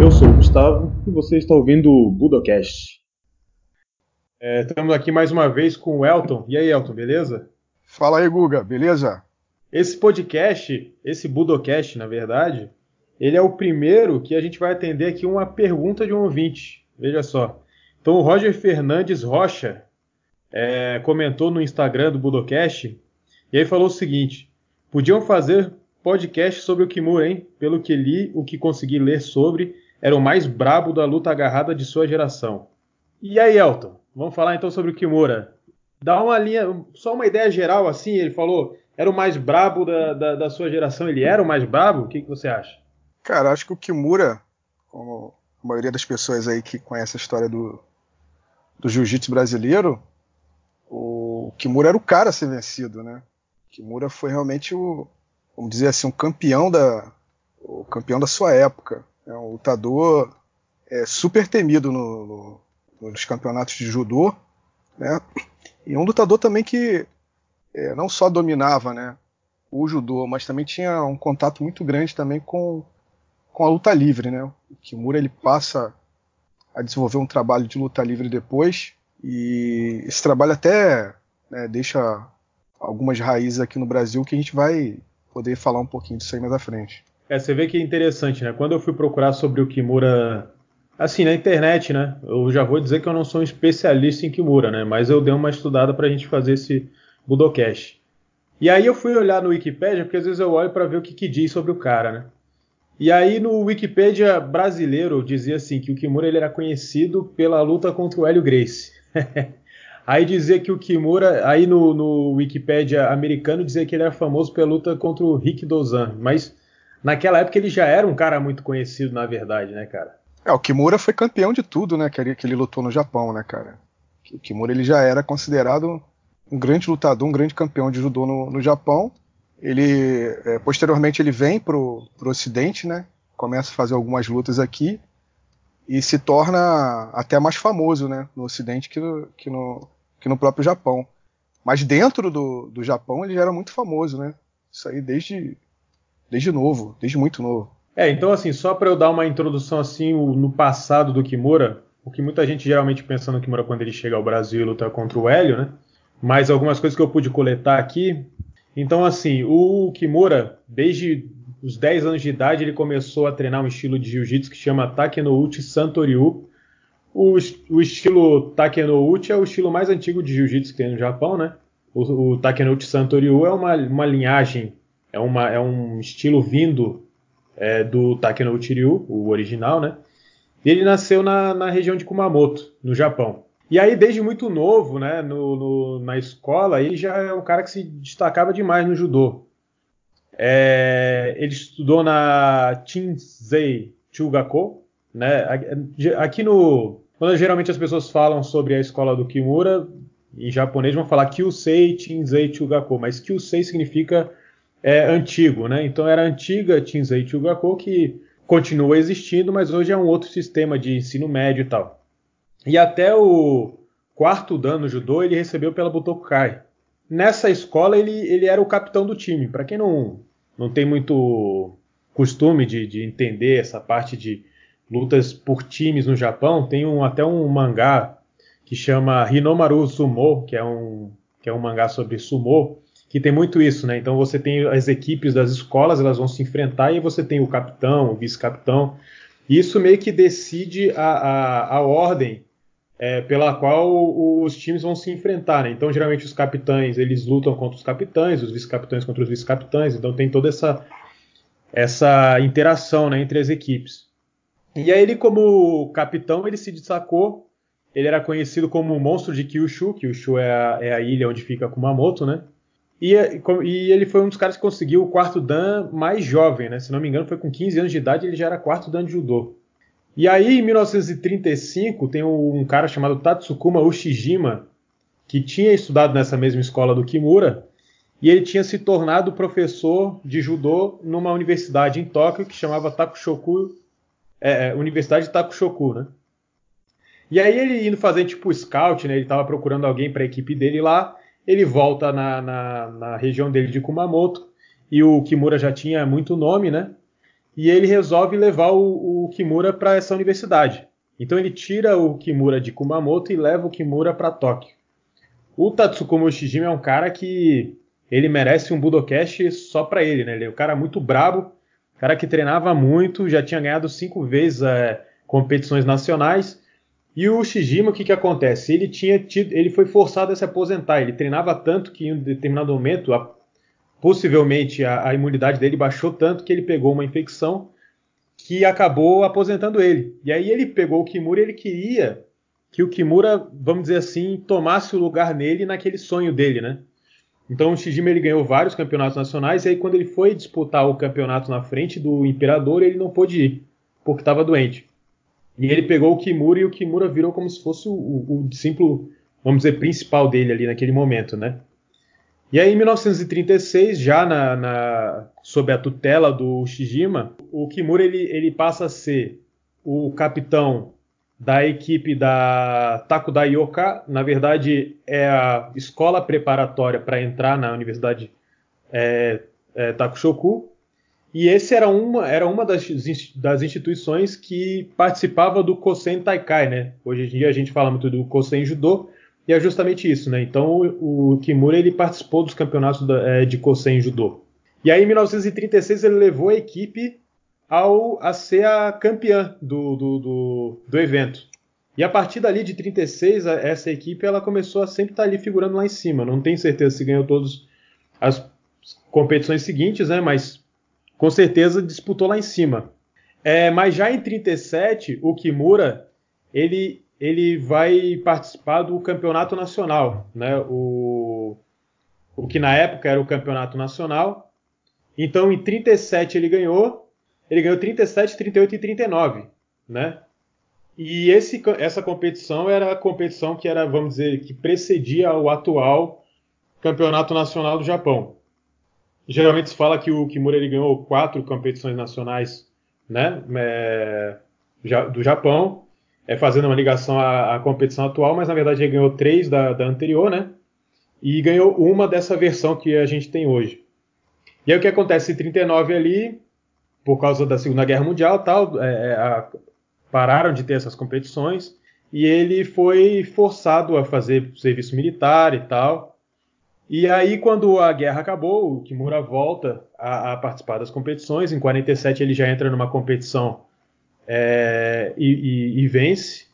Eu sou o Gustavo e você está ouvindo o Budocast. É, estamos aqui mais uma vez com o Elton. E aí, Elton, beleza? Fala aí, Guga, beleza? Esse podcast, esse Budocast, na verdade, ele é o primeiro que a gente vai atender aqui uma pergunta de um ouvinte. Veja só. Então, o Roger Fernandes Rocha é, comentou no Instagram do Budocast e aí falou o seguinte: podiam fazer podcast sobre o Kimura, hein? Pelo que li, o que consegui ler sobre, era o mais brabo da luta agarrada de sua geração. E aí, Elton? Vamos falar então sobre o Kimura. Dá uma linha, só uma ideia geral assim. Ele falou, era o mais brabo da, da, da sua geração. Ele era o mais brabo? O que, que você acha? Cara, acho que o Kimura, como a maioria das pessoas aí que conhece a história do, do jiu-jitsu brasileiro, o Kimura era o cara a ser vencido, né? O Kimura foi realmente o, vamos dizer assim, um campeão da, o campeão da sua época. É um lutador é, super temido no, no, nos campeonatos de judô, né? E um lutador também que é, não só dominava, né, o judô, mas também tinha um contato muito grande também com, com a luta livre, né? O Kimura ele passa a desenvolver um trabalho de luta livre depois e esse trabalho até né, deixa algumas raízes aqui no Brasil que a gente vai poder falar um pouquinho disso aí mais à frente. É, você vê que é interessante, né? Quando eu fui procurar sobre o Kimura, assim, na internet, né? Eu já vou dizer que eu não sou um especialista em Kimura, né? Mas eu dei uma estudada para a gente fazer esse Budocast. E aí eu fui olhar no Wikipedia, porque às vezes eu olho para ver o que, que, diz sobre o cara, né? E aí no Wikipedia brasileiro dizia assim que o Kimura ele era conhecido pela luta contra o Hélio Gracie. aí dizia que o Kimura, aí no, no Wikipedia americano dizia que ele era famoso pela luta contra o Rick Dozan, mas naquela época ele já era um cara muito conhecido na verdade, né, cara? É, o Kimura foi campeão de tudo, né, que ele, que ele lutou no Japão, né, cara? O Kimura ele já era considerado um grande lutador, um grande campeão de judô no, no Japão. Ele é, posteriormente ele vem pro, pro Ocidente, né? Começa a fazer algumas lutas aqui e se torna até mais famoso, né? No Ocidente que no, que no, que no próprio Japão. Mas dentro do, do Japão ele já era muito famoso, né? Isso aí desde desde novo, desde muito novo. É, então assim, só para eu dar uma introdução assim no passado do Kimura, o que muita gente geralmente pensa no Kimura quando ele chega ao Brasil e luta contra o Hélio, né? Mas algumas coisas que eu pude coletar aqui. Então assim, o Kimura, desde os 10 anos de idade, ele começou a treinar um estilo de jiu-jitsu que chama Takenouchi Santoryu. O, o estilo Takenouchi é o estilo mais antigo de jiu-jitsu que tem no Japão, né? O, o Takenouchi Santoryu é uma, uma linhagem, é, uma, é um estilo vindo é, do Takenouchi Ryu, o original, né? Ele nasceu na, na região de Kumamoto, no Japão. E aí, desde muito novo, né, no, no, na escola, ele já é um cara que se destacava demais no judô. É, ele estudou na Chinsei Chugako, né? Aqui no, quando geralmente as pessoas falam sobre a escola do Kimura, em japonês vão falar Kyusei Chinsei Chugako, mas Kyusei significa é, antigo, né? Então era a antiga Chinsei Chugako que continua existindo, mas hoje é um outro sistema de ensino médio e tal. E até o quarto dan no judô ele recebeu pela Butokai. Nessa escola ele, ele era o capitão do time. Para quem não, não tem muito costume de, de, entender essa parte de lutas por times no Japão, tem um, até um mangá que chama Hinomaru Sumo, que é um, que é um mangá sobre sumo, que tem muito isso, né? Então você tem as equipes das escolas, elas vão se enfrentar e você tem o capitão, o vice-capitão. Isso meio que decide a, a, a ordem é, pela qual os times vão se enfrentar. Né? Então, geralmente, os capitães eles lutam contra os capitães, os vice-capitães contra os vice-capitães. Então, tem toda essa, essa interação né, entre as equipes. E aí, ele, como capitão, ele se destacou. Ele era conhecido como o monstro de Kyushu. Kyushu é a, é a ilha onde fica Kumamoto, né? E, e, ele foi um dos caras que conseguiu o quarto dan mais jovem, né? Se não me engano, foi com 15 anos de idade, ele já era quarto dan de judô. E aí, em 1935, tem um cara chamado Tatsukuma Ushijima, que tinha estudado nessa mesma escola do Kimura, e ele tinha se tornado professor de judô numa universidade em Tóquio que chamava Takushoku, é, é Universidade de Takushoku, né? E aí ele indo fazer tipo scout, né? Ele estava procurando alguém para a equipe dele lá, ele volta na, na, na região dele de Kumamoto, e o Kimura já tinha muito nome, né? E ele resolve levar o, o Kimura para essa universidade. Então ele tira o Kimura de Kumamoto e leva o Kimura para Tóquio. O Tatsuko Shijima é um cara que ele merece um Budocast só para ele, né? Ele é um cara muito brabo, cara que treinava muito, já tinha ganhado cinco vezes é, competições nacionais. E o Shijima, o que, que acontece? Ele tinha tido, ele foi forçado a se aposentar. Ele treinava tanto que em um determinado momento, a, possivelmente a, a, imunidade dele baixou tanto que ele pegou uma infecção que acabou aposentando ele. E aí ele pegou o Kimura ele queria que o Kimura, vamos dizer assim, tomasse o lugar nele naquele sonho dele, né? Então o Shijima ele ganhou vários campeonatos nacionais e aí quando ele foi disputar o campeonato na frente do Imperador, ele não pôde ir, porque estava doente. E ele pegou o Kimura e o Kimura virou como se fosse o, o, o discípulo, vamos dizer, principal dele ali naquele momento, né? E aí, em 1936, já na, na, sob a tutela do Shijima, o Kimura ele, ele passa a ser o capitão da equipe da Takudai Yoka. Na verdade, é a escola preparatória para entrar na Universidade é, é, Takushoku. E esse era uma, era uma das, das instituições que participava do Kosen Taikai, né? Hoje em dia a gente fala muito do Kosen Judo, e é justamente isso, né? Então o, o Kimura ele participou dos campeonatos da, é, de Kosen Judo. E aí em 1936 ele levou a equipe ao, a ser a campeã do, do, do, do evento. E a partir dali de 36, essa equipe ela começou a sempre estar ali figurando lá em cima. Não tenho certeza se ganhou todas as competições seguintes, né? Mas com certeza disputou lá em cima. É, mas já em 37, o Kimura ele, ele vai participar do campeonato nacional, né? O, o que na época era o campeonato nacional. Então em 37 ele ganhou, ele ganhou 37, 38 e 39, né? E esse, essa competição era a competição que era, vamos dizer, que precedia o atual campeonato nacional do Japão. Geralmente se fala que o Kimura ele ganhou quatro competições nacionais né, é, do Japão, é, fazendo uma ligação à, à, competição atual, mas na verdade ele ganhou três da, da, anterior, né? E ganhou uma dessa versão que a gente tem hoje. E aí o que acontece em 39 ali, por causa da Segunda Guerra Mundial, tal, é, é, a, pararam de ter essas competições e ele foi forçado a fazer serviço militar e tal. E aí, quando a guerra acabou, o Kimura volta a, a participar das competições. Em 47, ele já entra numa competição é, e, e, e, vence.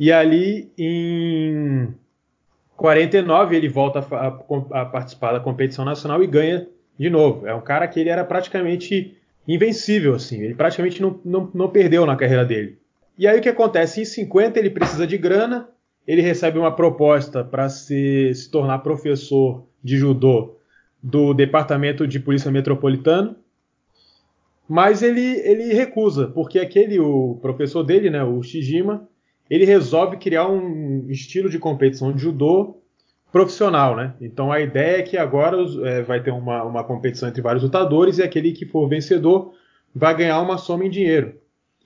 E ali, em 49, ele volta a, a, participar da competição nacional e ganha de novo. É um cara que ele era praticamente invencível, assim. Ele praticamente não, não, não perdeu na carreira dele. E aí, o que acontece? Em 50, ele precisa de grana ele recebe uma proposta para se, se tornar professor de judô do Departamento de Polícia Metropolitano, mas ele, ele recusa, porque aquele o professor dele, né, o Shijima, ele resolve criar um estilo de competição de judô profissional, né? Então a ideia é que agora é, vai ter uma, uma competição entre vários lutadores e aquele que for vencedor vai ganhar uma soma em dinheiro.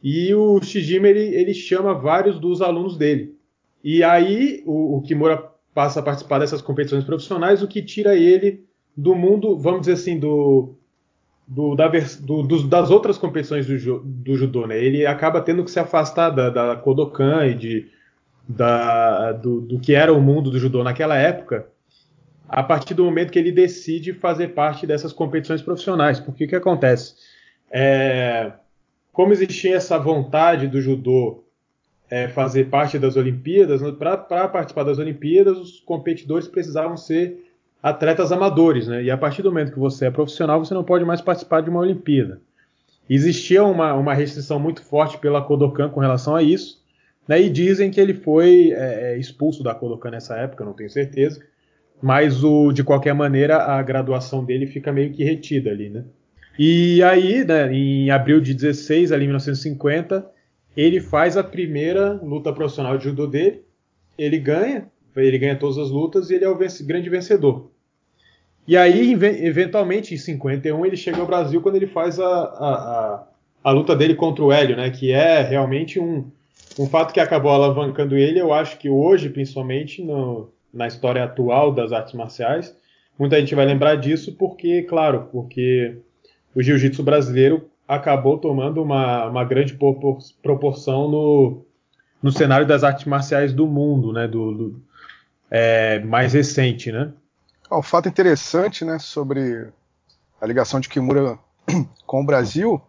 E o Shijima ele, ele chama vários dos alunos dele. E aí o, o Kimura passa a participar dessas competições profissionais, o que tira ele do mundo, vamos dizer assim, do, do, da, do, das outras competições do, do, judô, né? Ele acaba tendo que se afastar da, da Kodokan e de, da, do, do, que era o mundo do judô naquela época, a partir do momento que ele decide fazer parte dessas competições profissionais. Porque o que acontece? É, como existia essa vontade do judô é, fazer parte das Olimpíadas, para participar das Olimpíadas, os competidores precisavam ser atletas amadores, né? E a partir do momento que você é profissional, você não pode mais participar de uma Olimpíada. Existia uma, uma restrição muito forte pela Kodokan com relação a isso, né? E dizem que ele foi é, é expulso da Kodokan nessa época, não tenho certeza. Mas o, de qualquer maneira, a graduação dele fica meio que retida ali, né? E aí, né, em abril de 16, ali em 1950, ele faz a primeira luta profissional de judô dele, ele ganha, ele ganha todas as lutas e ele é o grande vencedor. E aí, eventualmente, em 51, ele chega ao Brasil quando ele faz a, a, a, a luta dele contra o Hélio, né? Que é realmente um, um fato que acabou alavancando ele. Eu acho que hoje, principalmente no, na história atual das artes marciais. Muita gente vai lembrar disso porque, claro, porque o jiu-jitsu brasileiro acabou tomando uma, uma grande proporção no, no cenário das artes marciais do mundo, né, do, do é, mais recente, né? Um fato interessante, né, sobre a ligação de Kimura com o Brasil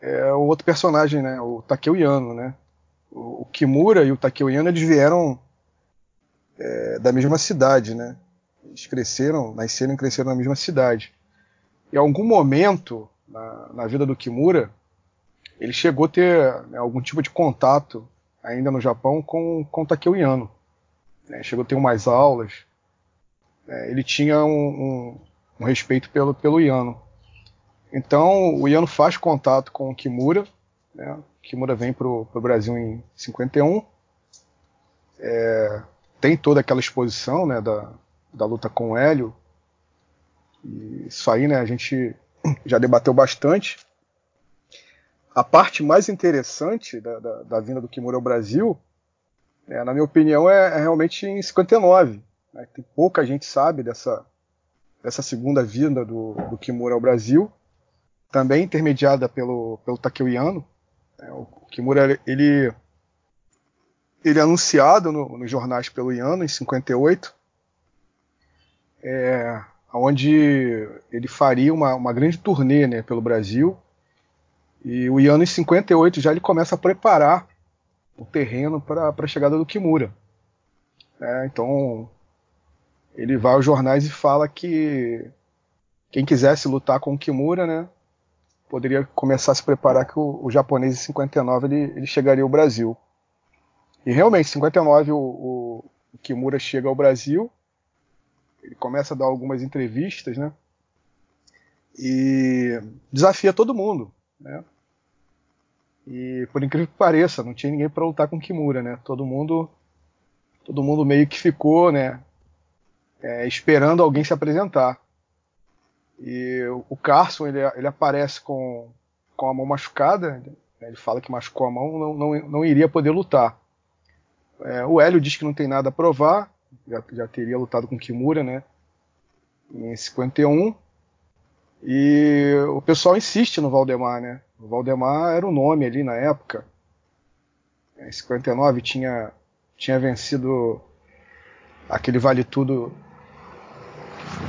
é o outro personagem, né, o Takeo Yano, né? O, o Kimura e o Takeo Yano eles vieram é, da mesma cidade, né? Eles cresceram, nasceram e cresceram na mesma cidade. Em algum momento na, na vida do Kimura, ele chegou a ter né, algum tipo de contato ainda no Japão com, com Takeo Yano. Né? Chegou a ter umas aulas. Né? Ele tinha um, um, um, respeito pelo, pelo Yano. Então o Yano faz contato com o Kimura. Né? Kimura vem para o Brasil em 51. É, tem toda aquela exposição né, da, da luta com o Hélio. E isso aí né, a gente já debateu bastante. A parte mais interessante da, da, da vinda do Kimura ao Brasil, né, na minha opinião, é, é, realmente em 59. Né, tem pouca gente sabe dessa, dessa segunda vinda do, do Kimura ao Brasil, também intermediada pelo, pelo o Kimura ele, ele é anunciado no, nos jornais pelo Yano em 58. É, onde ele faria uma, uma grande turnê né, pelo Brasil. E o Iano, em 58, já ele começa a preparar o terreno para a chegada do Kimura. É, então, ele vai aos jornais e fala que quem quisesse lutar com o Kimura, né, poderia começar a se preparar que o, o japonês em 59 ele, ele, chegaria ao Brasil. E realmente, em 59 o, o, Kimura chega ao Brasil ele começa a dar algumas entrevistas, né? E desafia todo mundo, né? E por incrível que pareça, não tinha ninguém para lutar com Kimura, né? Todo mundo, todo mundo meio que ficou, né? É, esperando alguém se apresentar. E o Carson ele, ele aparece com, com a mão machucada. Né? Ele fala que machucou a mão, não, não, não iria poder lutar. É, o Hélio diz que não tem nada a provar já, já teria lutado com Kimura, né? Em 51. E o pessoal insiste no Valdemar, né? O Valdemar era o nome ali na época. Em 59 tinha, tinha vencido aquele Vale Tudo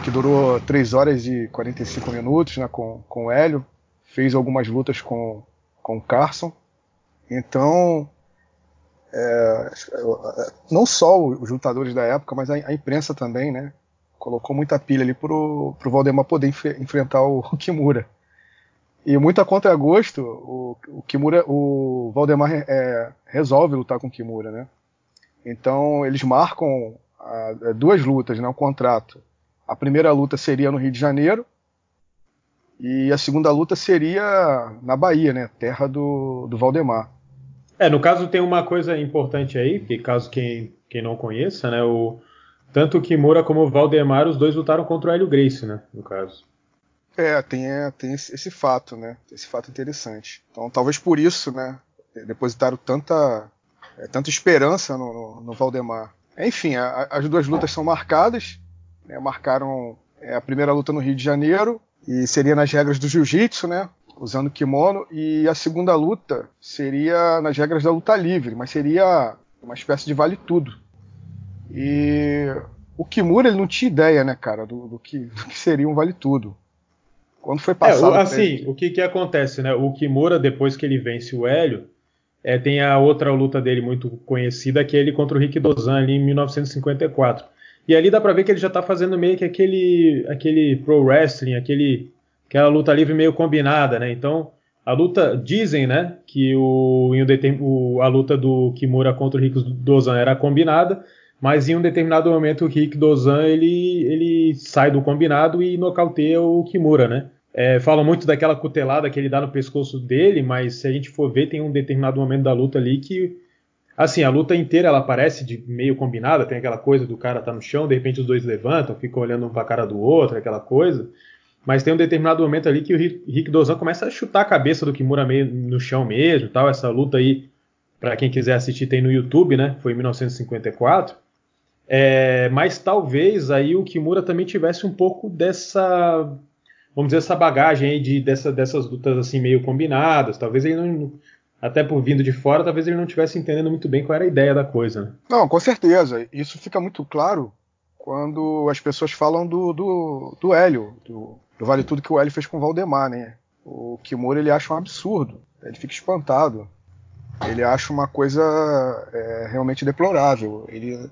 que durou 3 horas e 45 minutos né, com, com o Hélio. Fez algumas lutas com, com o Carson. Então, é, não só os lutadores da época, mas a, a, imprensa também, né? Colocou muita pilha ali pro, pro Valdemar poder enf enfrentar o, Kimura. E muito a contragosto, o, o Kimura, o Valdemar é, resolve lutar com o Kimura, né? Então eles marcam a, a, duas lutas, né? Um contrato. A primeira luta seria no Rio de Janeiro e a segunda luta seria na Bahia, né? Terra do, do Valdemar. É, no caso tem uma coisa importante aí, que caso quem, quem não conheça, né, o, tanto o Kimura como o Valdemar, os dois lutaram contra o Hélio Gracie, né, no caso. É, tem, é, tem esse, esse, fato, né, esse fato interessante. Então, talvez por isso, né, depositaram tanta, é, tanta esperança no, no, no Valdemar. Enfim, a, as duas lutas são marcadas, né, marcaram é, a primeira luta no Rio de Janeiro, e seria nas regras do jiu-jitsu, né? usando kimono, e a segunda luta seria nas regras da luta livre, mas seria uma espécie de vale tudo. E o Kimura ele não tinha ideia, né, cara, do, do, que, do que, seria um vale tudo. Quando foi passado. É, assim, ele... o que, que acontece, né? O Kimura, depois que ele vence o Hélio, é, tem a outra luta dele muito conhecida, que é ele contra o Rick Dozan ali em 1954. E ali dá pra ver que ele já tá fazendo meio que aquele, aquele pro wrestling, aquele aquela luta livre meio combinada, né? Então, a luta, dizem, né, que o, o, a luta do Kimura contra o Rick Dozan era combinada, mas em um determinado momento o Rick Dozan ele, ele sai do combinado e nocauteia o Kimura, né? É, falam muito daquela cutelada que ele dá no pescoço dele, mas se a gente for ver, tem um determinado momento da luta ali que, assim, a luta inteira ela parece de meio combinada, tem aquela coisa do cara tá no chão, de repente os dois levantam, ficam olhando um pra cara do outro, aquela coisa. Mas tem um determinado momento ali que o Rick Dozan começa a chutar a cabeça do Kimura meio no chão mesmo, tal. Essa luta aí, para quem quiser assistir, tem no YouTube, né? Foi em 1954. É, mas talvez aí o Kimura também tivesse um pouco dessa, vamos dizer, essa bagagem aí de, dessa, dessas lutas assim meio combinadas. Talvez ele não, até por vindo de fora, talvez ele não tivesse entendendo muito bem qual era a ideia da coisa. Né? Não, com certeza. Isso fica muito claro quando as pessoas falam do, do, do Hélio, do, do Vale Tudo que o Hélio fez com o Valdemar, né? O Kimura ele acha um absurdo, ele fica espantado. Ele acha uma coisa é, realmente deplorável. Ele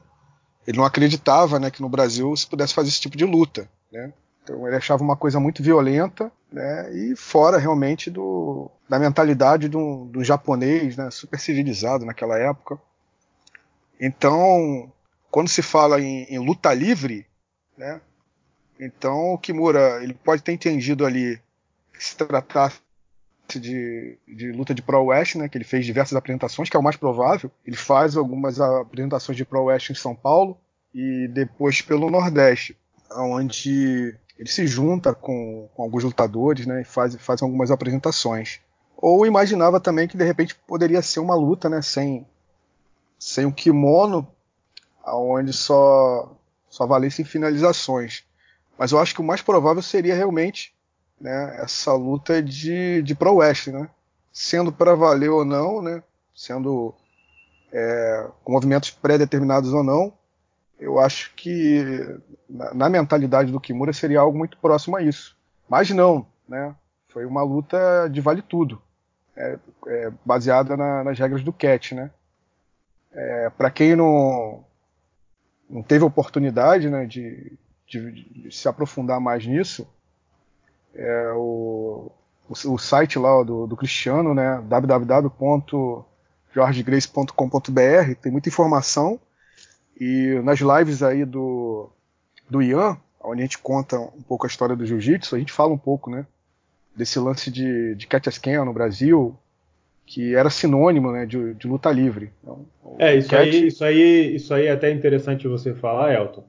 ele não acreditava né, que no Brasil se pudesse fazer esse tipo de luta. Né? Então ele achava uma coisa muito violenta né, e fora realmente do, da mentalidade do, do japonês, né, super civilizado naquela época. Então, quando se fala em, em luta livre, né, então o Kimura ele pode ter entendido ali que se tratasse de, de luta de Pro West, né, que ele fez diversas apresentações, que é o mais provável. Ele faz algumas apresentações de Pro West em São Paulo e depois pelo Nordeste, onde ele se junta com, com alguns lutadores né, e faz, faz algumas apresentações. Ou imaginava também que de repente poderia ser uma luta né, sem, sem um kimono, onde só, só valessem finalizações. Mas eu acho que o mais provável seria realmente né, essa luta de, de pro oeste, né? Sendo para valer ou não, né? Sendo é, com movimentos pré-determinados ou não, eu acho que na, na, mentalidade do Kimura seria algo muito próximo a isso. Mas não, né? Foi uma luta de vale tudo, é, é, baseada na, nas regras do catch, né? É, para quem não, não teve oportunidade né, de, de, de se aprofundar mais nisso, é, o, o, o, site lá do, do Cristiano, né, www.jorgegrace.com.br, tem muita informação. E nas lives aí do, do Ian, onde a gente conta um pouco a história do jiu-jitsu, a gente fala um pouco, né, desse lance de, de catch scan no Brasil, que era sinônimo né, de, de luta livre. Então, é, isso, catch... aí, isso, aí, isso aí é até interessante você falar, Elton.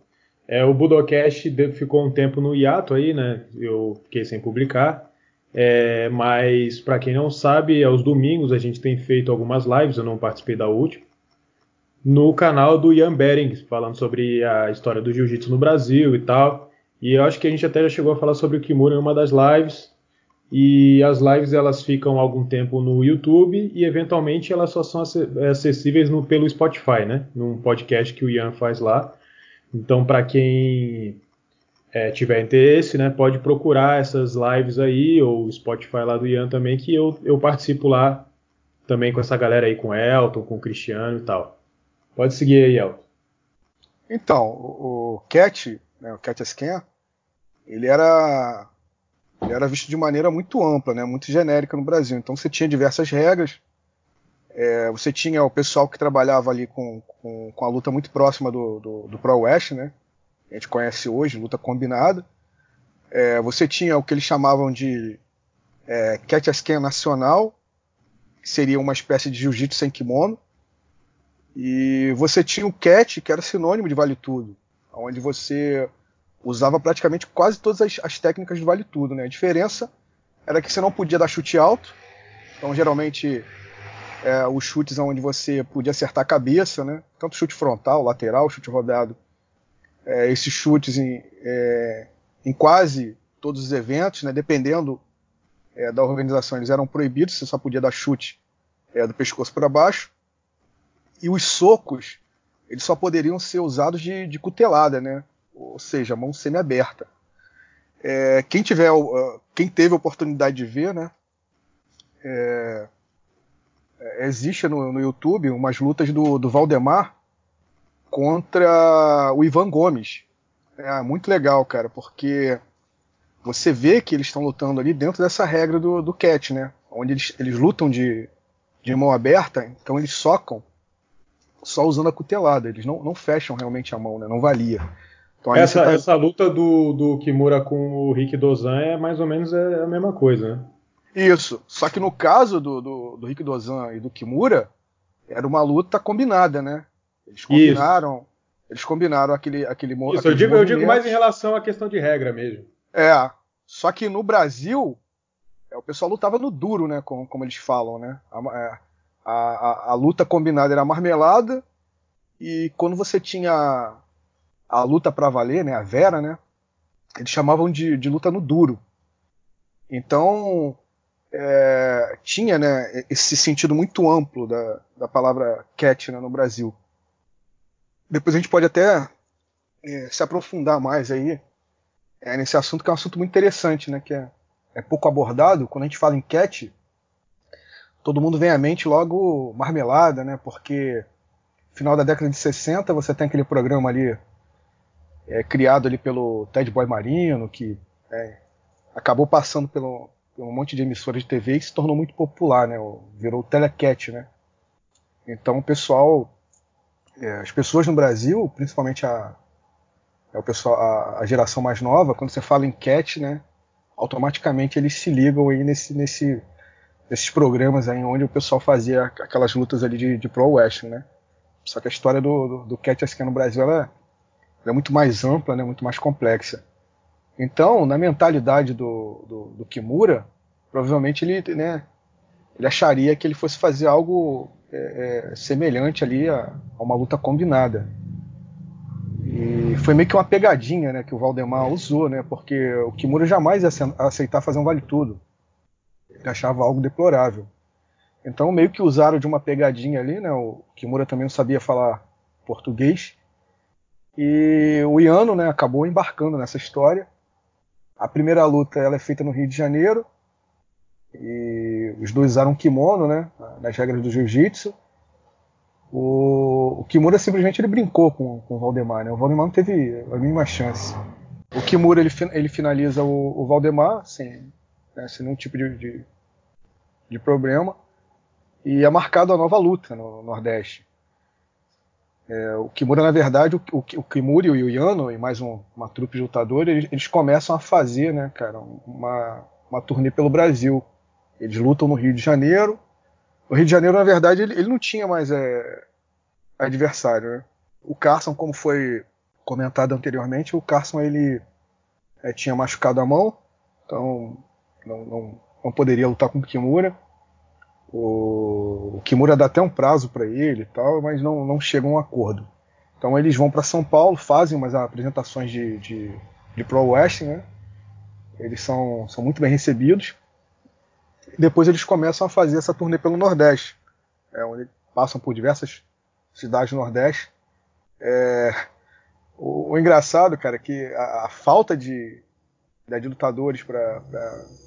É, o Budocast ficou um tempo no hiato aí, né? Eu fiquei sem publicar. É, mas para quem não sabe, aos domingos a gente tem feito algumas lives, eu não participei da última, no canal do Ian Bering, falando sobre a história do jiu-jitsu no Brasil e tal. E eu acho que a gente até já chegou a falar sobre o Kimura em uma das lives. E as lives elas ficam algum tempo no YouTube e eventualmente elas só são acessíveis no, pelo Spotify, né? Num podcast que o Ian faz lá. Então, para quem é, tiver interesse, né, pode procurar essas lives aí, ou o Spotify lá do Ian também, que eu, eu participo lá também com essa galera aí, com Elton, com o Cristiano e tal. Pode seguir aí, Elton. Então, o, Cat, né, o Cat Scan, ele era, ele era visto de maneira muito ampla, né, muito genérica no Brasil. Então você tinha diversas regras, é, você tinha o pessoal que trabalhava ali com, com, com a luta muito próxima do, do, do Pro West, né? A gente conhece hoje, luta combinada. É, você tinha o que eles chamavam de é, Catch a Scan Nacional, que seria uma espécie de jiu-jitsu sem kimono. E você tinha o Catch, que era sinônimo de Vale Tudo, onde você usava praticamente quase todas as, as técnicas do Vale Tudo. Né? A diferença era que você não podia dar chute alto, então geralmente é, os chutes onde você podia acertar a cabeça, né? Tanto chute frontal, lateral, chute rodado. É, esses chutes em, é, em, quase todos os eventos, né? Dependendo é, da organização, eles eram proibidos. Você só podia dar chute é, do pescoço para baixo. E os socos, eles só poderiam ser usados de, de cutelada, né? Ou seja, mão semi-aberta. É, quem tiver, quem teve a oportunidade de ver, né? É, é, existe no, no YouTube umas lutas do, do Valdemar contra o Ivan Gomes. É muito legal, cara, porque você vê que eles estão lutando ali dentro dessa regra do, do catch, né? Onde eles, eles lutam de, de mão aberta, então eles socam só usando a cutelada, eles não, não fecham realmente a mão, né? Não valia. Então, essa, tá... essa luta do, do Kimura com o Rick Dozan é mais ou menos a mesma coisa, né? Isso. Só que no caso do, do, do Rick Dozan e do Kimura, era uma luta combinada, né? Eles combinaram. Isso. Eles combinaram aquele, aquele, Isso, aquele eu digo, eu digo mais em relação à questão de regra mesmo. É. Só que no Brasil, é, o pessoal lutava no duro, né? Como, como eles falam, né? A, é, a, a, a, luta combinada era marmelada. E quando você tinha a luta para valer, né, a Vera, né, eles chamavam de, de luta no duro. Então, é, tinha né, esse sentido muito amplo da, da palavra cat né, no Brasil. Depois a gente pode até é, se aprofundar mais aí é, nesse assunto, que é um assunto muito interessante, né, que é, é pouco abordado. Quando a gente fala em cat, todo mundo vem à mente logo marmelada, né, porque final da década de 60 você tem aquele programa ali é, criado ali pelo Ted Boy Marino, que é, acabou passando pelo, pelo, um monte de emissoras de TV e se tornou muito popular, né? Virou o telecat, né? Então o pessoal, é, as pessoas no Brasil, principalmente a, é o pessoal, a, a, geração mais nova, quando você fala em cat, né? Automaticamente eles se ligam aí nesse, nesse, nesses programas aí onde o pessoal fazia aquelas lutas ali de, de pro wrestling, né? Só que a história do, do, do cat no Brasil ela, é muito mais ampla, né, muito mais complexa. Então, na mentalidade do, do, do Kimura, provavelmente ele, né, ele acharia que ele fosse fazer algo é, é, semelhante ali a, a, uma luta combinada. E foi meio que uma pegadinha né, que o Valdemar usou, né, porque o Kimura jamais ia aceitar fazer um vale-tudo. Ele achava algo deplorável. Então, meio que usaram de uma pegadinha ali, né, o Kimura também não sabia falar português, e o Iano né, acabou embarcando nessa história. A primeira luta ela é feita no Rio de Janeiro. E os dois usaram kimono, né? Nas regras do jiu-jitsu. O, o, Kimura simplesmente ele brincou com, com o Valdemar, né? O Valdemar não teve a mínima chance. O Kimura ele, ele finaliza o, o Valdemar sem, né, sem nenhum tipo de, de, de, problema. E é marcado a nova luta no Nordeste. É, o Kimura, na verdade, o, o, o Kimura e o Yano e mais um, uma trupe de lutadores, eles, eles, começam a fazer, né, cara, uma, uma turnê pelo Brasil. Eles lutam no Rio de Janeiro. O Rio de Janeiro, na verdade, ele, ele não tinha mais é, adversário. Né? O Carson, como foi comentado anteriormente, o Carson ele é, tinha machucado a mão, então não, não, não poderia lutar com o Kimura. O, o Kimura dá até um prazo para ele e tal, mas não, não chega a um acordo. Então eles vão para São Paulo, fazem umas apresentações de, de, de Pro Wrestling, né? Eles são, são muito bem recebidos. Depois eles começam a fazer essa turnê pelo Nordeste, é, onde passam por diversas cidades do Nordeste. É, o, o, engraçado, cara, é que a, a falta de, de lutadores para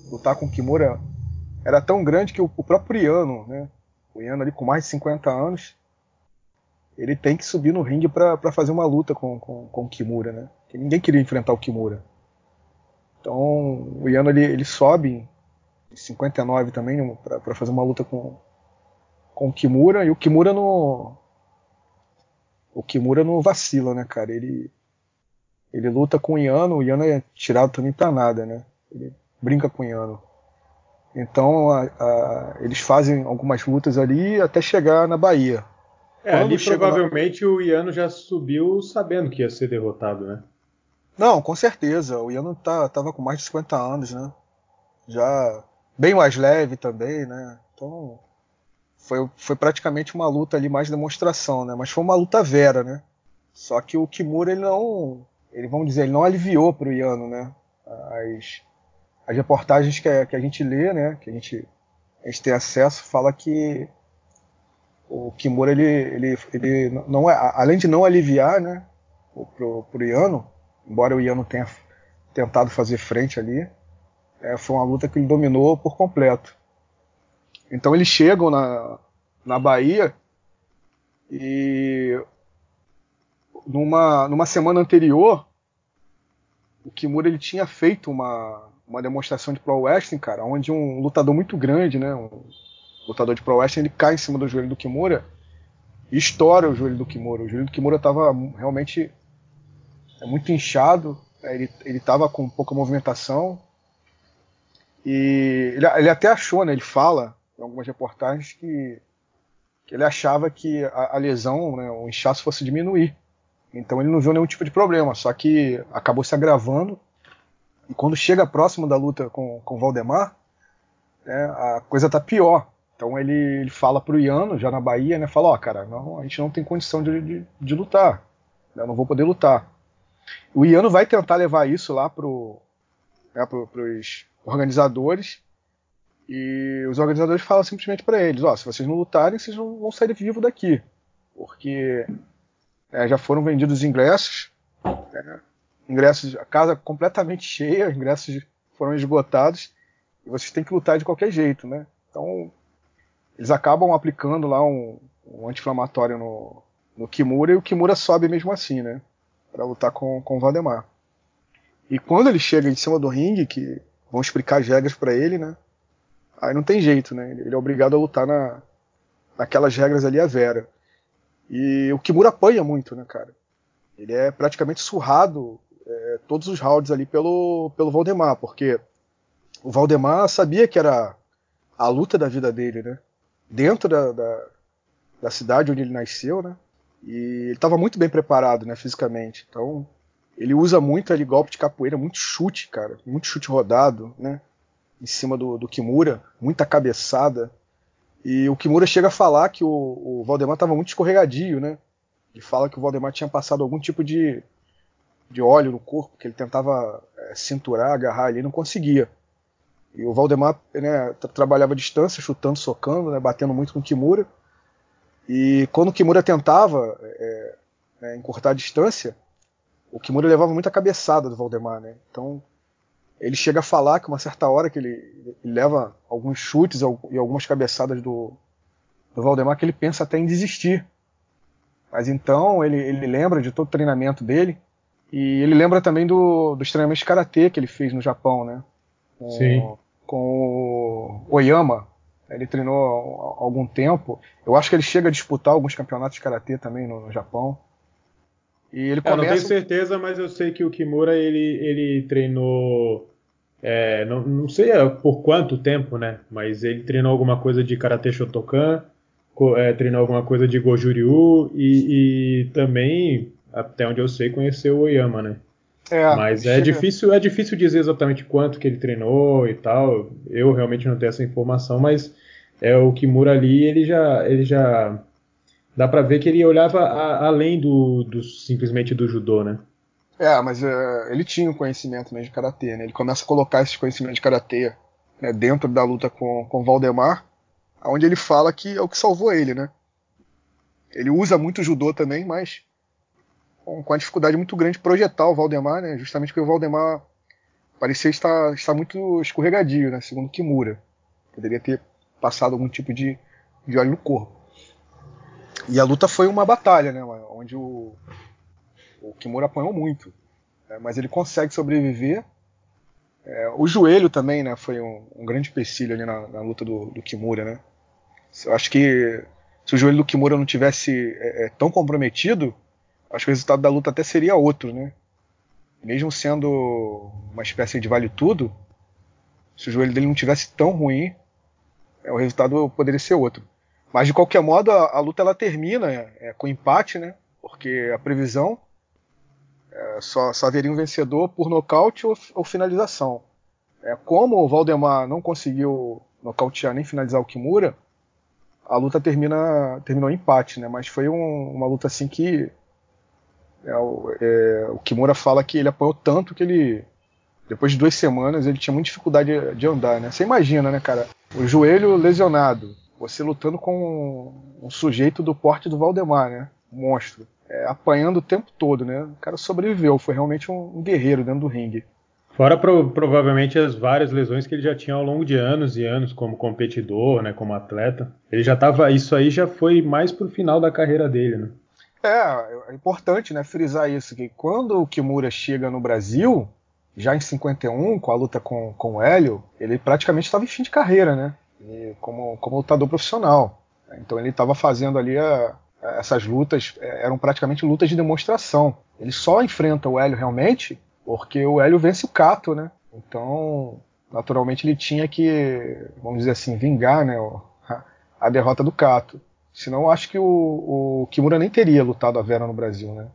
lutar com o Kimura era tão grande que o, o próprio Iano, né, o Iano ali com mais de 50 anos, ele tem que subir no ringue para fazer uma luta com, com, com o Kimura, né? Que ninguém queria enfrentar o Kimura. Então o Iano ele, ele sobe em 59 também para fazer uma luta com, com o Kimura e o Kimura no o Kimura não vacila, né, cara? Ele ele luta com o Iano, o Iano é tirado também pra nada, né? Ele brinca com o Iano. Então a, a, eles fazem algumas lutas ali até chegar na Bahia. É, Quando ali provavelmente o Iano já subiu sabendo que ia ser derrotado, né? Não, com certeza. O Iano tá, tava com mais de 50 anos, né? Já bem mais leve também, né? Então foi, foi praticamente uma luta ali mais demonstração, né? Mas foi uma luta vera, né? Só que o Kimura ele não, ele vamos dizer, ele não aliviou pro Iano, né? As, as reportagens que a, que a gente lê, né, que a gente, a gente tem acesso, fala que o Kimura ele, ele, ele não é, além de não aliviar, né, pro, pro Iano, embora o Iano tenha tentado fazer frente ali, é, foi uma luta que ele dominou por completo. Então eles chegam na, na Bahia e numa, numa semana anterior o Kimura ele tinha feito uma, uma demonstração de pro wrestling, cara, onde um lutador muito grande, né, um lutador de pro wrestling, ele cai em cima do joelho do Kimura e estoura o joelho do Kimura. O joelho do Kimura estava realmente é, muito inchado, é, ele ele estava com pouca movimentação e ele, ele, até achou, né, ele fala em algumas reportagens que, que ele achava que a, a lesão, né, o inchaço fosse diminuir. Então ele não viu nenhum tipo de problema, só que acabou se agravando e quando chega próximo da luta com, com Valdemar, né, a coisa tá pior. Então ele, ele fala pro Iano, já na Bahia, né? Fala, ó, oh, cara, não, a gente não tem condição de, de, de lutar. Né, eu não vou poder lutar. O Iano vai tentar levar isso lá pro, né, pro, pros organizadores e os organizadores falam simplesmente para eles: ó, oh, se vocês não lutarem, vocês não vão sair vivos daqui, porque é, já foram vendidos ingressos, né, ingressos, a casa completamente cheia, ingressos foram esgotados e vocês têm que lutar de qualquer jeito, né? Então eles acabam aplicando lá um, um anti-inflamatório no, no Kimura e o Kimura sobe mesmo assim, né? Para lutar com, com o Valdemar. E quando ele chega em cima do ringue, que vão explicar as regras para ele, né? Aí não tem jeito, né? Ele é obrigado a lutar na, naquelas regras ali a vera. E o Kimura apanha muito, né, cara? Ele é praticamente surrado é, todos os rounds ali pelo, pelo Valdemar, porque o Valdemar sabia que era a luta da vida dele, né? Dentro da, da, da cidade onde ele nasceu, né? E ele estava muito bem preparado, né, fisicamente. Então, ele usa muito ali golpe de capoeira, muito chute, cara, muito chute rodado, né? Em cima do, do Kimura, muita cabeçada. E o Kimura chega a falar que o, o Valdemar estava muito escorregadio, né? Ele fala que o Valdemar tinha passado algum tipo de, de óleo no corpo, que ele tentava é, cinturar, agarrar ali, não conseguia. E o Valdemar né, trabalhava à distância, chutando, socando, né, batendo muito com o Kimura. E quando o Kimura tentava é, é, encurtar a distância, o Kimura levava muita cabeçada do Valdemar, né? Então ele chega a falar que uma certa hora que ele, ele leva alguns chutes e algumas cabeçadas do, do Valdemar que ele pensa até em desistir. Mas então ele, ele lembra de todo o treinamento dele e ele lembra também do, dos treinamentos de karatê que ele fez no Japão, né? Com, Sim. Com o Oyama. Ele treinou há algum tempo. Eu acho que ele chega a disputar alguns campeonatos de karatê também no, no Japão. E ele começa... É, eu não tenho certeza, mas eu sei que o Kimura ele, ele treinou. É, não, não sei por quanto tempo, né? Mas ele treinou alguma coisa de Karate Shotokan, é, treinou alguma coisa de Gojuriu e, e, também, até onde eu sei, conheceu o Oyama, né? É, Mas é difícil, é difícil dizer exatamente quanto que ele treinou e tal. Eu realmente não tenho essa informação, mas é o Kimura ali, ele já, ele já dá para ver que ele olhava a, além do, do, simplesmente do judô, né? É, mas uh, ele tinha um conhecimento mesmo de karatê, né? Ele começa a colocar esse conhecimento de karatê né, dentro da luta com com Valdemar, onde ele fala que é o que salvou ele, né? Ele usa muito judô também, mas com, com a dificuldade muito grande de projetar o Valdemar, né? Justamente porque o Valdemar parecia estar, estar muito escorregadio, né? Segundo Kimura. Poderia ter passado algum tipo de, de óleo no corpo. E a luta foi uma batalha, né? Onde o, o Kimura apanhou muito. Né, mas ele consegue sobreviver. É, o joelho também, né? Foi um, um grande empecilho ali na, na luta do, do, Kimura, né? Eu acho que se o joelho do Kimura não tivesse é, é, tão comprometido, acho que o resultado da luta até seria outro, né? Mesmo sendo uma espécie de vale tudo, se o joelho dele não tivesse tão ruim, é, o resultado poderia ser outro. Mas de qualquer modo, a, a luta ela termina é, com empate, né? Porque a previsão é, só, só, haveria um vencedor por nocaute ou, ou, finalização. É, como o Valdemar não conseguiu nocautear nem finalizar o Kimura, a luta termina terminou em empate, né? Mas foi um, uma luta assim que é, o, é, o, Kimura fala que ele apanhou tanto que ele depois de duas semanas ele tinha muita dificuldade de, de andar, né? Você imagina, né, cara? O joelho lesionado, você lutando com um sujeito do porte do Valdemar, né? Um monstro. É, apanhando o tempo todo, né? O cara sobreviveu, foi realmente um, um guerreiro dentro do ringue. Fora pro, provavelmente as várias lesões que ele já tinha ao longo de anos e anos como competidor, né, como atleta. Ele já tava, isso aí já foi mais pro final da carreira dele, né? É, é importante, né, frisar isso que quando o Kimura chega no Brasil, já em 51, com a luta com, com o Hélio, ele praticamente estava em fim de carreira, né? Como, como lutador profissional. Então ele estava fazendo ali a, a, essas lutas, é, eram praticamente lutas de demonstração. Ele só enfrenta o Hélio realmente porque o Hélio vence o Cato, né? Então, naturalmente ele tinha que, vamos dizer assim, vingar né, a, derrota do Cato. Senão eu acho que o, o Kimura nem teria lutado a Vera no Brasil, né?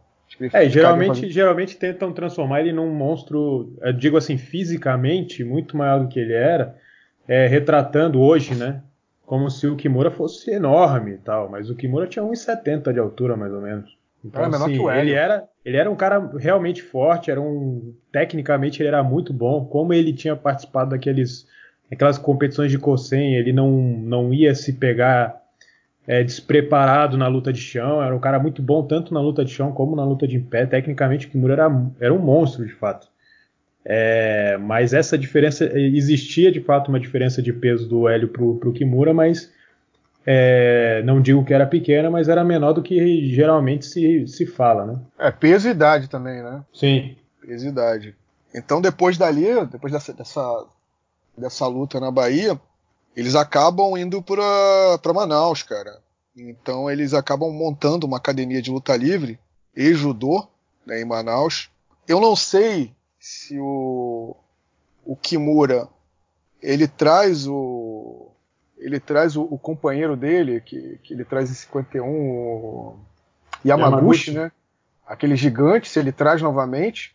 É, geralmente, geralmente tentam transformar ele num monstro, digo assim, fisicamente, muito maior do que ele era, é, retratando hoje, né? Como se o Kimura fosse enorme e tal, mas o Kimura tinha 1,70 de altura, mais ou menos. Então, assim, ele era, ele era um cara realmente forte, era um tecnicamente ele era muito bom, como ele tinha participado daqueles aquelas competições de Kosen, ele não não ia se pegar é, despreparado na luta de chão, era um cara muito bom tanto na luta de chão como na luta de pé. Tecnicamente, o Kimura era, era um monstro de fato. É, mas essa diferença existia de fato uma diferença de peso do Hélio pro, pro Kimura, mas é, não digo que era pequena, mas era menor do que geralmente se, se fala, né? É, peso e idade também, né? Sim. Peso e idade. Então depois dali, depois dessa, dessa, dessa luta na Bahia, eles acabam indo para Manaus, cara. Então eles acabam montando uma academia de luta livre e judô né, em Manaus. Eu não sei se o, o Kimura ele traz o ele traz o, o companheiro dele que, que, ele traz em 51 o Yamaguchi, Yamaguchi, né? Aquele gigante, se ele traz novamente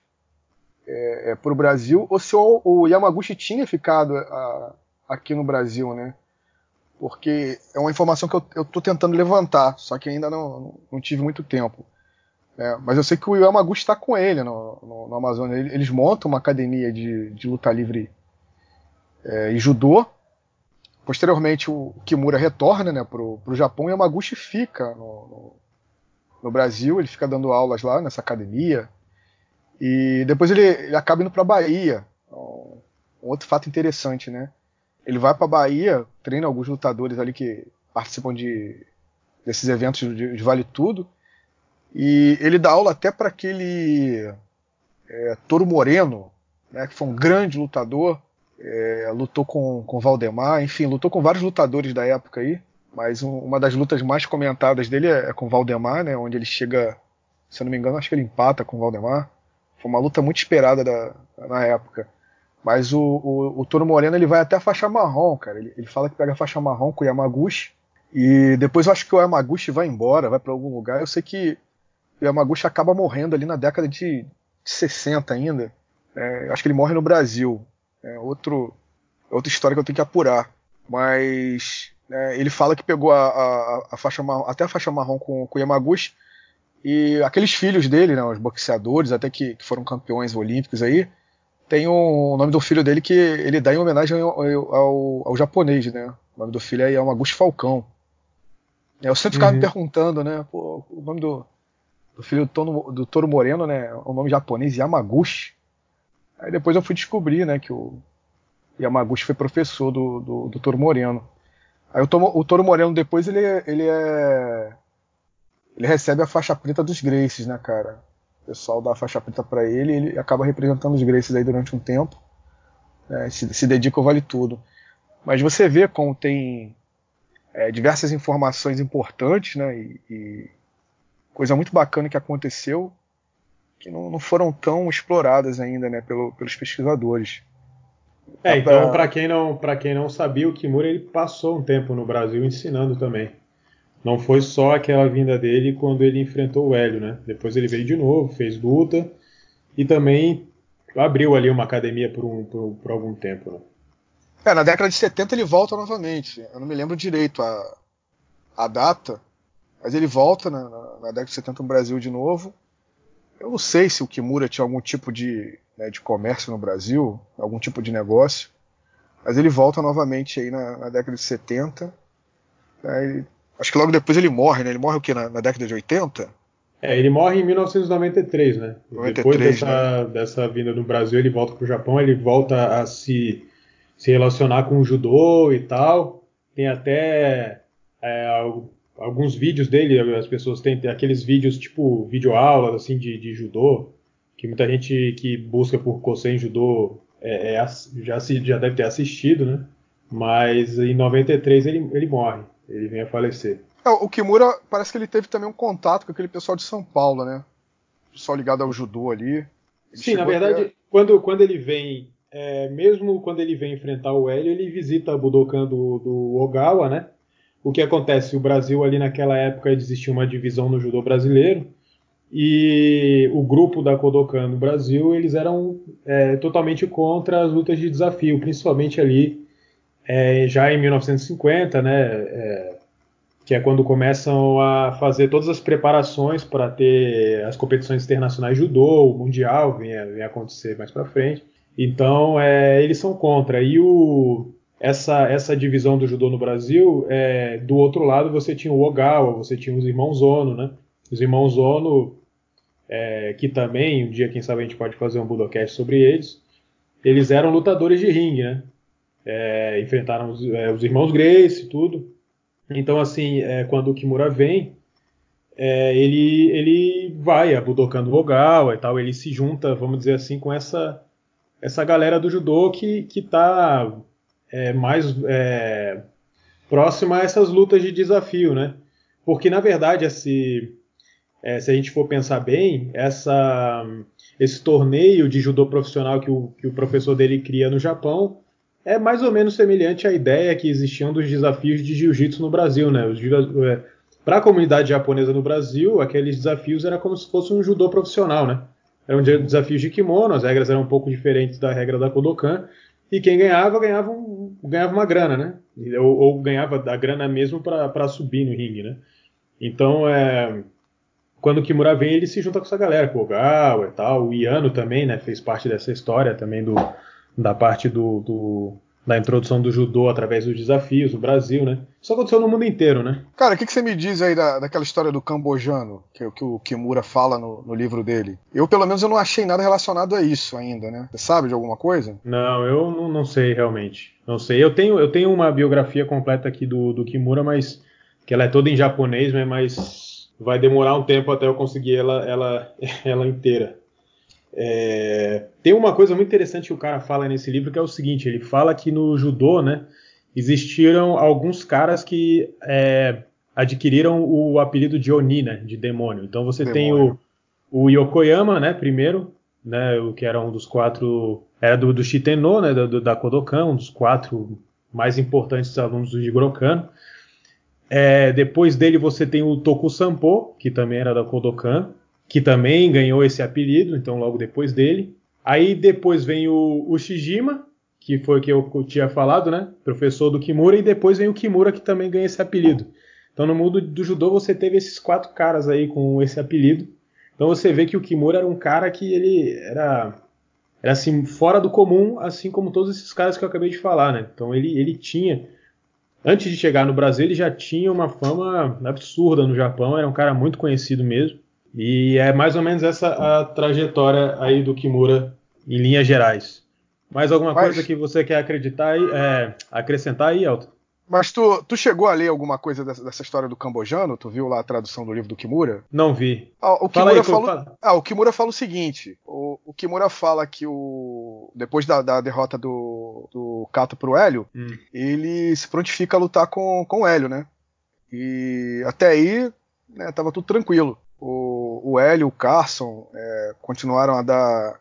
é, é, para o Brasil, ou se o, o Yamaguchi tinha ficado a, aqui no Brasil, né? Porque é uma informação que eu estou tentando levantar, só que ainda não, não tive muito tempo. É, mas eu sei que o Yamaguchi está com ele no, no, no Amazonas. Eles montam uma academia de, de luta livre é, e judô. Posteriormente, o Kimura retorna né, para o Japão e o Yamaguchi fica no, no, Brasil. Ele fica dando aulas lá nessa academia. E depois ele, ele acaba indo para a Bahia. Um, um outro fato interessante, né? Ele vai para Bahia, treina alguns lutadores ali que participam de, desses eventos de, de Vale Tudo. E ele dá aula até para aquele é, Toro Moreno, né, que foi um grande lutador, é, lutou com, com Valdemar, enfim, lutou com vários lutadores da época aí. Mas um, uma das lutas mais comentadas dele é, é com Valdemar, né, onde ele chega, se eu não me engano, acho que ele empata com Valdemar. Foi uma luta muito esperada da, na época. Mas o, o, o Toro Moreno ele vai até a faixa marrom, cara. Ele, ele fala que pega a faixa marrom com o Yamaguchi. E depois eu acho que o Yamaguchi vai embora, vai para algum lugar. Eu sei que o Yamaguchi acaba morrendo ali na década de, de 60 ainda. É, acho que ele morre no Brasil. É outro, outra história que eu tenho que apurar. Mas é, ele fala que pegou a, a, a, faixa marrom, até a faixa marrom com, com o Yamaguchi. E aqueles filhos dele, né, os boxeadores, até que, que foram campeões olímpicos aí, tem o nome do filho dele que ele dá em homenagem ao, ao, ao japonês, né? O nome do filho é Yamaguchi Falcão. É, eu sempre ficava uhum. me perguntando, né? Pô, o nome do, do filho do, Tono, do Toro Moreno, né? O nome japonês Yamaguchi. Aí depois eu fui descobrir, né? Que o Yamaguchi foi professor do, do, do Toro Moreno. Aí o, Tomo, o Toro Moreno depois ele, ele é. Ele recebe a faixa preta dos Graces, né, cara? O pessoal dá a faixa preta para ele e ele acaba representando os Gracies aí durante um tempo. Né, se, se dedica ao Vale Tudo. Mas você vê como tem é, diversas informações importantes, né? E, e, coisa muito bacana que aconteceu que não, não foram tão exploradas ainda, né? Pelo, pelos pesquisadores. É, então para quem não para quem não sabia, o Kimura ele passou um tempo no Brasil ensinando também. Não foi só aquela vinda dele quando ele enfrentou o Hélio, né? Depois ele veio de novo, fez luta e também abriu ali uma academia por, um, por, por algum tempo. Né? É, na década de 70 ele volta novamente. Eu não me lembro direito a, a data, mas ele volta na, na, na década de 70 no Brasil de novo. Eu não sei se o Kimura tinha algum tipo de, né, de comércio no Brasil, algum tipo de negócio, mas ele volta novamente aí na, na década de 70. Né, Acho que logo depois ele morre, né? Ele morre o quê? Na, na década de 80? É, ele morre em 1993, né? 93, depois dessa, né? dessa vinda no Brasil, ele volta para o Japão, ele volta a se, se relacionar com o judô e tal. Tem até é, alguns vídeos dele, as pessoas têm aqueles vídeos tipo videoaulas assim de, de judô, que muita gente que busca por Kosen Judô é, é, já, se, já deve ter assistido, né? Mas em 93 ele, ele morre ele vem a falecer. É, o Kimura parece que ele teve também um contato com aquele pessoal de São Paulo, né? O pessoal ligado ao judô ali. Ele Sim, na verdade, até... quando, quando ele vem, é, mesmo quando ele vem enfrentar o Hélio, ele visita a Budokan do, do Ogawa, né? O que acontece? O Brasil ali naquela época existia uma divisão no judô brasileiro e o grupo da Kodokan no Brasil eles eram é, totalmente contra as lutas de desafio, principalmente ali é, já em 1950, né, é, que é quando começam a fazer todas as preparações para ter as competições internacionais de judô, o mundial vem, vem acontecer mais para frente. Então, é, eles são contra. E o, essa, essa divisão do judô no Brasil, é, do outro lado você tinha o Ogawa, você tinha os irmãos Ono, né? Os irmãos Ono, é, que também, um dia, quem sabe, a gente pode fazer um Budocast sobre eles, eles eram lutadores de ringue, né? É, enfrentaram os, é, os, irmãos Grace e tudo. Então, assim, é, quando o Kimura vem, é, ele, ele vai a Budokan do Ogawa e tal, ele se junta, vamos dizer assim, com essa, essa galera do judô que, que tá é, mais é, próxima a essas lutas de desafio, né? Porque, na verdade, esse, é, se a gente for pensar bem, essa, esse torneio de judô profissional que o, que o professor dele cria no Japão é mais ou menos semelhante à ideia que existiam dos desafios de jiu-jitsu no Brasil, né? É, Para a comunidade japonesa no Brasil, aqueles desafios era como se fosse um judô profissional, né? Eram desafios de kimono, as regras eram um pouco diferentes da regra da Kodokan, e quem ganhava, ganhava, um, ganhava uma grana, né? Ou, ou ganhava a grana mesmo para subir no ringue, né? Então, é, quando o Kimura vem, ele se junta com essa galera, com o Ogawa e tal. O Iano também, né? Fez parte dessa história também do, da parte do, do da introdução do judô através dos desafios no Brasil, né? Isso aconteceu no mundo inteiro, né? Cara, o que, que, você me diz aí da, daquela história do cambojano, que, que o Kimura fala no, no, livro dele? Eu, pelo menos, eu não achei nada relacionado a isso ainda, né? Você sabe de alguma coisa? Não, eu não, não sei realmente. Não sei. Eu tenho, eu tenho uma biografia completa aqui do, do Kimura, mas que ela é toda em japonês, né? Mas vai demorar um tempo até eu conseguir ela, ela, ela inteira. É, tem uma coisa muito interessante que o cara fala nesse livro que é o seguinte: ele fala que no judô, né, existiram alguns caras que é, adquiriram o apelido de Oni, né, de demônio. Então você demônio. tem o, o Yokoyama, né, primeiro, né, o que era um dos quatro, era do, do Shiteno, né, do, da Kodokan, um dos quatro mais importantes alunos do Jigoro Kano. É, depois dele você tem o Toku Sampo, que também era da Kodokan que também ganhou esse apelido, então logo depois dele. Aí depois vem o, o Shijima, que foi o que eu tinha falado, né? Professor do Kimura, e depois vem o Kimura, que também ganha esse apelido. Então no mundo do judô você teve esses quatro caras aí com esse apelido. Então você vê que o Kimura era um cara que ele era, era assim, fora do comum, assim como todos esses caras que eu acabei de falar, né? Então ele, ele tinha. Antes de chegar no Brasil, ele já tinha uma fama absurda no Japão, era um cara muito conhecido mesmo. E é mais ou menos essa a trajetória aí do Kimura em linhas gerais. Mais alguma Mas... coisa que você quer acreditar aí, é, acrescentar aí, Elton? Mas tu, tu chegou a ler alguma coisa dessa, dessa, história do cambojano? Tu viu lá a tradução do livro do Kimura? Não vi. Ah, o, Kimura fala, fala... ah, o Kimura fala o seguinte: o, o Kimura fala que o depois da, da derrota do, do Kato pro Hélio, hum. ele se prontifica a lutar com, com o Hélio, né? E até aí né, tava tudo tranquilo o, o Hélio, o Carson é, continuaram a dar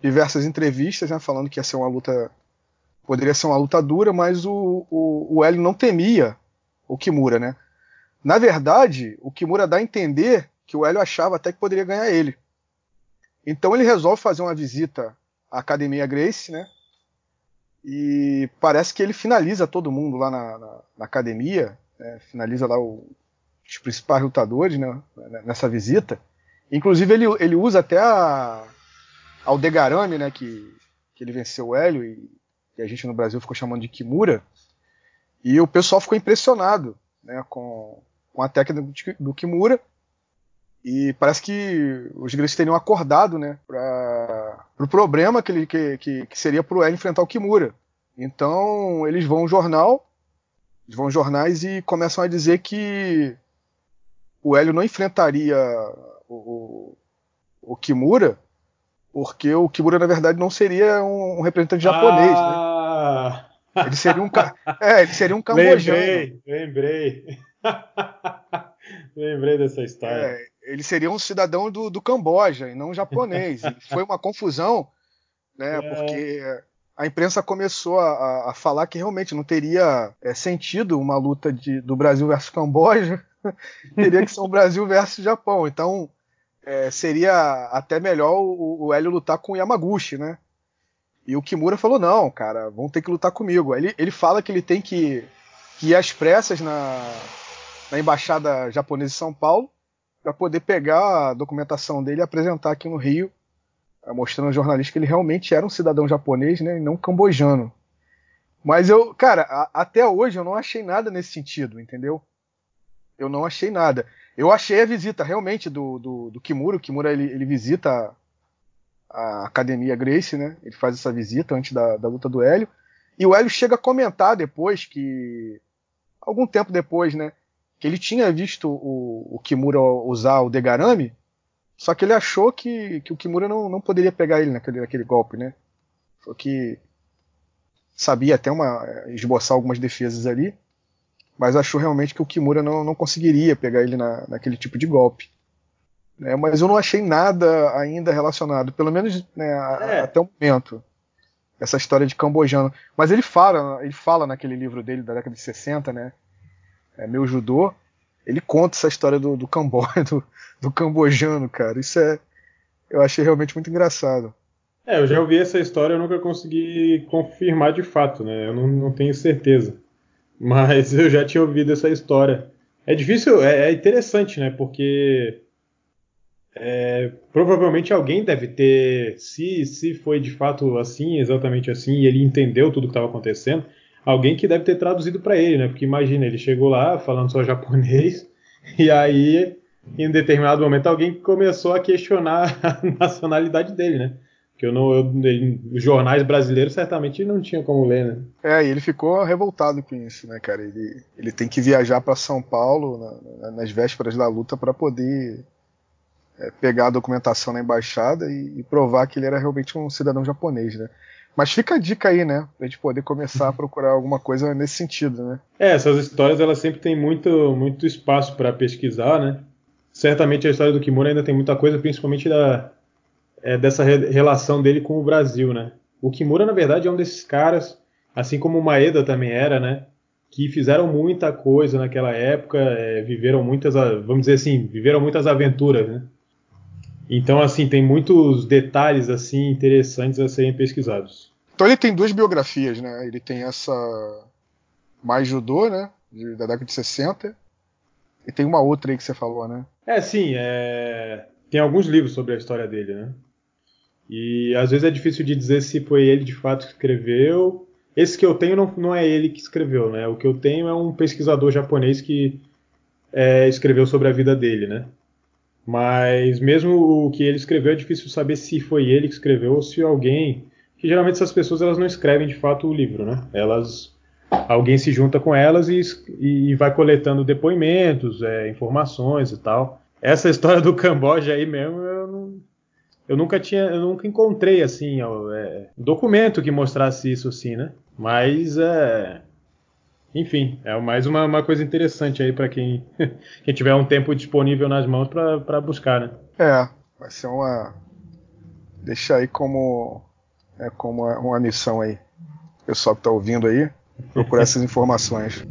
diversas entrevistas, né, falando que ia ser uma luta, poderia ser uma luta dura, mas o, o, o Hélio não temia o Kimura, né? Na verdade, o Kimura dá a entender que o Hélio achava até que poderia ganhar ele. Então ele resolve fazer uma visita à Academia Grace, né? E parece que ele finaliza todo mundo lá na, na, na academia, né? finaliza lá o, os principais lutadores né, nessa visita. Inclusive ele, ele usa até a Aldegarame, né, que, que ele venceu o Hélio e, e a gente no Brasil ficou chamando de Kimura. E o pessoal ficou impressionado né, com, com a técnica do Kimura. E parece que os gregos teriam acordado né, para o pro problema que, ele, que, que, que seria para o Hélio enfrentar o Kimura. Então eles vão ao jornal, eles vão jornais e começam a dizer que o Hélio não enfrentaria o, o, Kimura, porque o Kimura, na verdade, não seria um, um representante japonês, ah. né? Ele seria um, é, ele seria um cambojano. Lembrei, lembrei. lembrei dessa história. É, ele seria um cidadão do, do Camboja e não um japonês. foi uma confusão, né? É. Porque a imprensa começou a, a, falar que realmente não teria é, sentido uma luta de, do Brasil versus Camboja teria que ser um Brasil versus Japão. Então é, seria até melhor o, o Hélio lutar com o Yamaguchi, né? E o Kimura falou: não, cara, vão ter que lutar comigo. Ele, ele fala que ele tem que, que ir às pressas na, na embaixada japonesa em São Paulo para poder pegar a documentação dele e apresentar aqui no Rio, eh, mostrando ao jornalista que ele realmente era um cidadão japonês, né, e não cambojano. Mas eu, cara, a, até hoje eu não achei nada nesse sentido, entendeu? Eu não achei nada. Eu achei a visita realmente do, do, do Kimura. O Kimura ele, ele visita a academia Grace, né? Ele faz essa visita antes da, da luta do Hélio. E o Hélio chega a comentar depois que. Algum tempo depois, né? Que ele tinha visto o, o Kimura usar o Degarami, só que ele achou que, que o Kimura não, não poderia pegar ele naquele, naquele golpe, né? Foi que sabia até uma, esboçar algumas defesas ali, mas achou realmente que o Kimura não, não conseguiria pegar ele na, naquele tipo de golpe. Né? Mas eu não achei nada ainda relacionado, pelo menos né, é. até o momento, essa história de cambojano. Mas ele fala, ele fala naquele livro dele da década de 60, né? É, Meu Judô, ele conta essa história do, do Camboja, do, do cambojano, cara. Isso é. Eu achei realmente muito engraçado. É, eu já ouvi essa história, eu nunca consegui confirmar de fato, né? Eu não, não tenho certeza. Mas eu já tinha ouvido essa história. É difícil, é, é interessante, né? Porque é, provavelmente alguém deve ter, se, se foi de fato assim, exatamente assim, e ele entendeu tudo que estava acontecendo, alguém que deve ter traduzido para ele, né? Porque imagina, ele chegou lá falando só japonês, e aí, em determinado momento, alguém começou a questionar a nacionalidade dele, né? Que eu não, eu, ele, os jornais brasileiros certamente não tinha como ler, né? É, e ele ficou revoltado com isso, né, cara? Ele, ele tem que viajar para São Paulo na, nas vésperas da luta para poder é, pegar a documentação na embaixada e, e, provar que ele era realmente um cidadão japonês, né? Mas fica a dica aí, né? Pra gente poder começar a procurar alguma coisa nesse sentido, né? É, essas histórias elas sempre têm muito, muito espaço para pesquisar, né? Certamente a história do Kimura ainda tem muita coisa, principalmente da, é, dessa re relação dele com o Brasil, né? O Kimura, na verdade, é um desses caras, assim como o Maeda também era, né? Que fizeram muita coisa naquela época, é, viveram muitas, vamos dizer assim, viveram muitas aventuras, né? Então, assim, tem muitos detalhes assim interessantes a serem pesquisados. Então ele tem duas biografias, né? Ele tem essa mais judô, né? Da década de 60. E tem uma outra aí que você falou, né? É, sim. É... Tem alguns livros sobre a história dele, né? E às vezes é difícil de dizer se foi ele de fato que escreveu. Esse que eu tenho não, não é ele que escreveu, né? O que eu tenho é um pesquisador japonês que é, escreveu sobre a vida dele, né? Mas mesmo o que ele escreveu é difícil saber se foi ele que escreveu ou se alguém. Que geralmente essas pessoas elas não escrevem de fato o livro, né? Elas alguém se junta com elas e, e vai coletando depoimentos, é, informações e tal. Essa história do Camboja aí mesmo eu nunca tinha, eu nunca encontrei assim é, documento que mostrasse isso assim, né? Mas é, enfim, é mais uma, uma coisa interessante aí para quem, quem tiver um tempo disponível nas mãos para buscar, né? É, vai ser uma deixa aí como é como uma missão aí, pessoal que está ouvindo aí, procurar essas informações.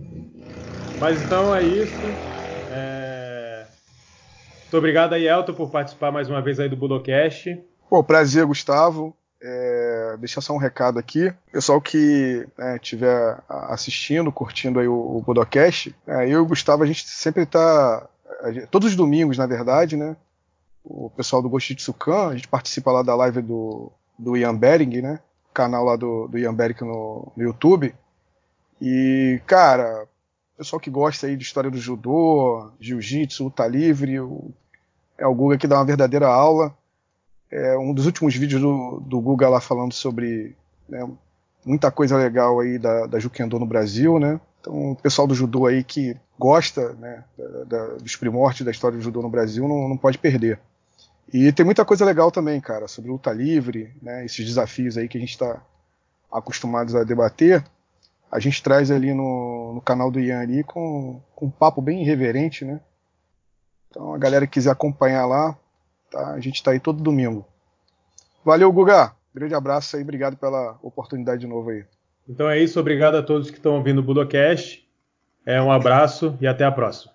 Mas então é isso. Muito obrigado aí, Elton, por participar mais uma vez aí do Budocast. Pô, prazer, Gustavo. É, deixar só um recado aqui. Pessoal que estiver né, assistindo, curtindo aí o, o Budocast, é, eu e o Gustavo, a gente sempre está. Todos os domingos, na verdade, né? O pessoal do Goshitsukan, a gente participa lá da live do, do Ian Bering, né? Canal lá do, do Ian Bering no, no YouTube. E, cara, pessoal que gosta aí de história do judô, jiu-jitsu, luta livre, o é o Guga que dá uma verdadeira aula. É um dos últimos vídeos do, do Guga lá falando sobre né, muita coisa legal aí da, da Jukendo no Brasil, né? Então, o pessoal do judô aí que gosta né, da, da, dos primórdios da história do judô no Brasil não, não pode perder. E tem muita coisa legal também, cara, sobre luta livre, né, esses desafios aí que a gente está acostumados a debater. A gente traz ali no, no canal do Ian ali com, com um papo bem irreverente, né? Então, a galera que quiser acompanhar lá, tá? a gente está aí todo domingo. Valeu, Guga. Grande abraço aí, obrigado pela oportunidade de novo aí. Então é isso, obrigado a todos que estão ouvindo o Budocast. É um abraço e até a próxima.